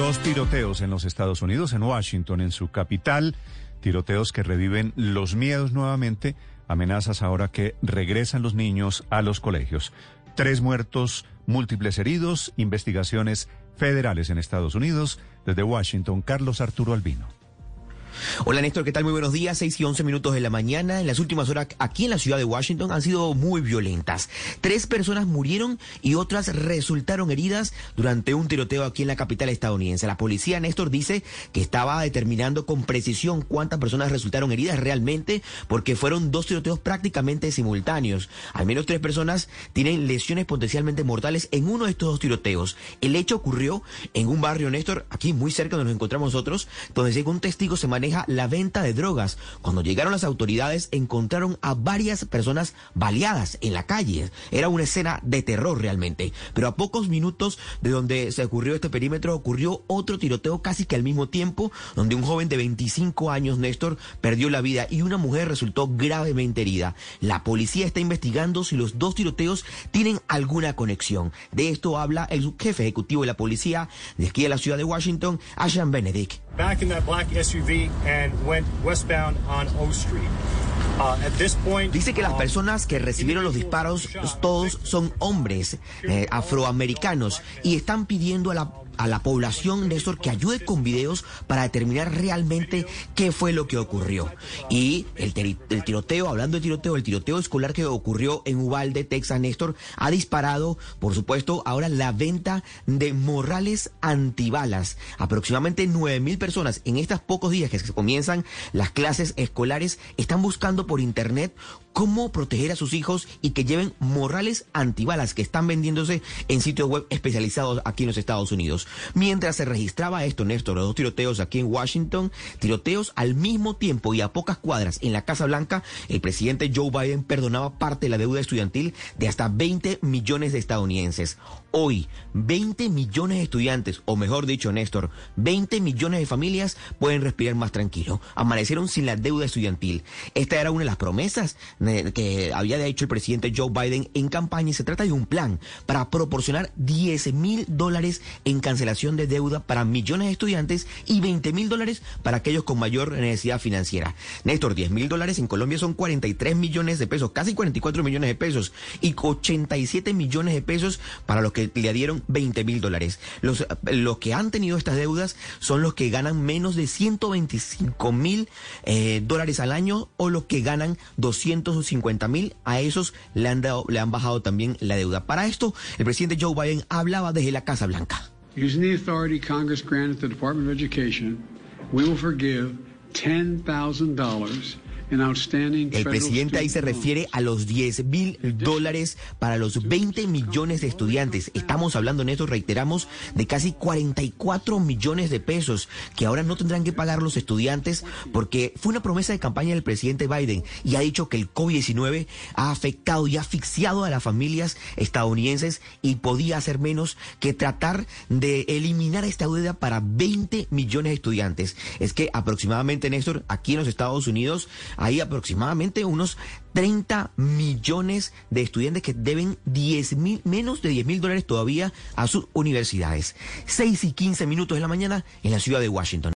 Dos tiroteos en los Estados Unidos, en Washington, en su capital. Tiroteos que reviven los miedos nuevamente. Amenazas ahora que regresan los niños a los colegios. Tres muertos, múltiples heridos, investigaciones federales en Estados Unidos. Desde Washington, Carlos Arturo Albino. Hola Néstor, ¿qué tal? Muy buenos días, 6 y 11 minutos de la mañana. En las últimas horas aquí en la ciudad de Washington han sido muy violentas. Tres personas murieron y otras resultaron heridas durante un tiroteo aquí en la capital estadounidense. La policía, Néstor, dice que estaba determinando con precisión cuántas personas resultaron heridas realmente porque fueron dos tiroteos prácticamente simultáneos. Al menos tres personas tienen lesiones potencialmente mortales en uno de estos dos tiroteos. El hecho ocurrió en un barrio, Néstor, aquí muy cerca donde nos encontramos nosotros, donde según testigos se maneja la venta de drogas. Cuando llegaron las autoridades encontraron a varias personas baleadas en la calle. Era una escena de terror realmente. Pero a pocos minutos de donde se ocurrió este perímetro ocurrió otro tiroteo casi que al mismo tiempo, donde un joven de 25 años, Néstor, perdió la vida y una mujer resultó gravemente herida. La policía está investigando si los dos tiroteos tienen alguna conexión. De esto habla el subjefe ejecutivo de la policía de aquí de la ciudad de Washington, Ashan Benedict. Back in that black SUV and went westbound on O Street. Uh, at this point, Dice que las um, personas que recibieron los disparos, todos son hombres eh, afroamericanos y están pidiendo a la a la población, Néstor, que ayude con videos para determinar realmente qué fue lo que ocurrió. Y el, tiroteo, hablando de tiroteo, el tiroteo escolar que ocurrió en Uvalde, Texas, Néstor, ha disparado, por supuesto, ahora la venta de morrales antibalas. Aproximadamente 9 mil personas en estos pocos días que se comienzan las clases escolares están buscando por internet cómo proteger a sus hijos y que lleven morrales antibalas que están vendiéndose en sitios web especializados aquí en los Estados Unidos. Mientras se registraba esto, Néstor, los dos tiroteos aquí en Washington, tiroteos al mismo tiempo y a pocas cuadras en la Casa Blanca, el presidente Joe Biden perdonaba parte de la deuda estudiantil de hasta 20 millones de estadounidenses. Hoy, 20 millones de estudiantes, o mejor dicho, Néstor, 20 millones de familias pueden respirar más tranquilo. Amanecieron sin la deuda estudiantil. Esta era una de las promesas eh, que había hecho el presidente Joe Biden en campaña se trata de un plan para proporcionar 10 mil dólares en cancelación de deuda para millones de estudiantes y 20 mil dólares para aquellos con mayor necesidad financiera. Néstor, 10 mil dólares en Colombia son 43 millones de pesos, casi 44 millones de pesos y 87 millones de pesos para los que le dieron 20 mil dólares. Los, los que han tenido estas deudas son los que ganan menos de 125 mil eh, dólares al año o los que ganan 250 mil. A esos le han, dado, le han bajado también la deuda. Para esto, el presidente Joe Biden hablaba desde la Casa Blanca. Using the authority Congress granted the Department of Education, we will forgive $10,000 in outstanding El presidente ahí se refiere a los 10 mil dólares para los 20 millones de estudiantes. Estamos hablando en esto, reiteramos, de casi 44 millones de pesos que ahora no tendrán que pagar los estudiantes porque fue una promesa de campaña del presidente Biden y ha dicho que el COVID-19 ha afectado y asfixiado a las familias estadounidenses y podía hacer menos que tratar de eliminar esta deuda para 20 millones de estudiantes. Es que aproximadamente, Néstor, aquí en los Estados Unidos hay aproximadamente unos 30 millones de estudiantes que deben 10 mil, menos de 10 mil dólares todavía a sus universidades. 6 y 15 minutos de la mañana en la ciudad de Washington.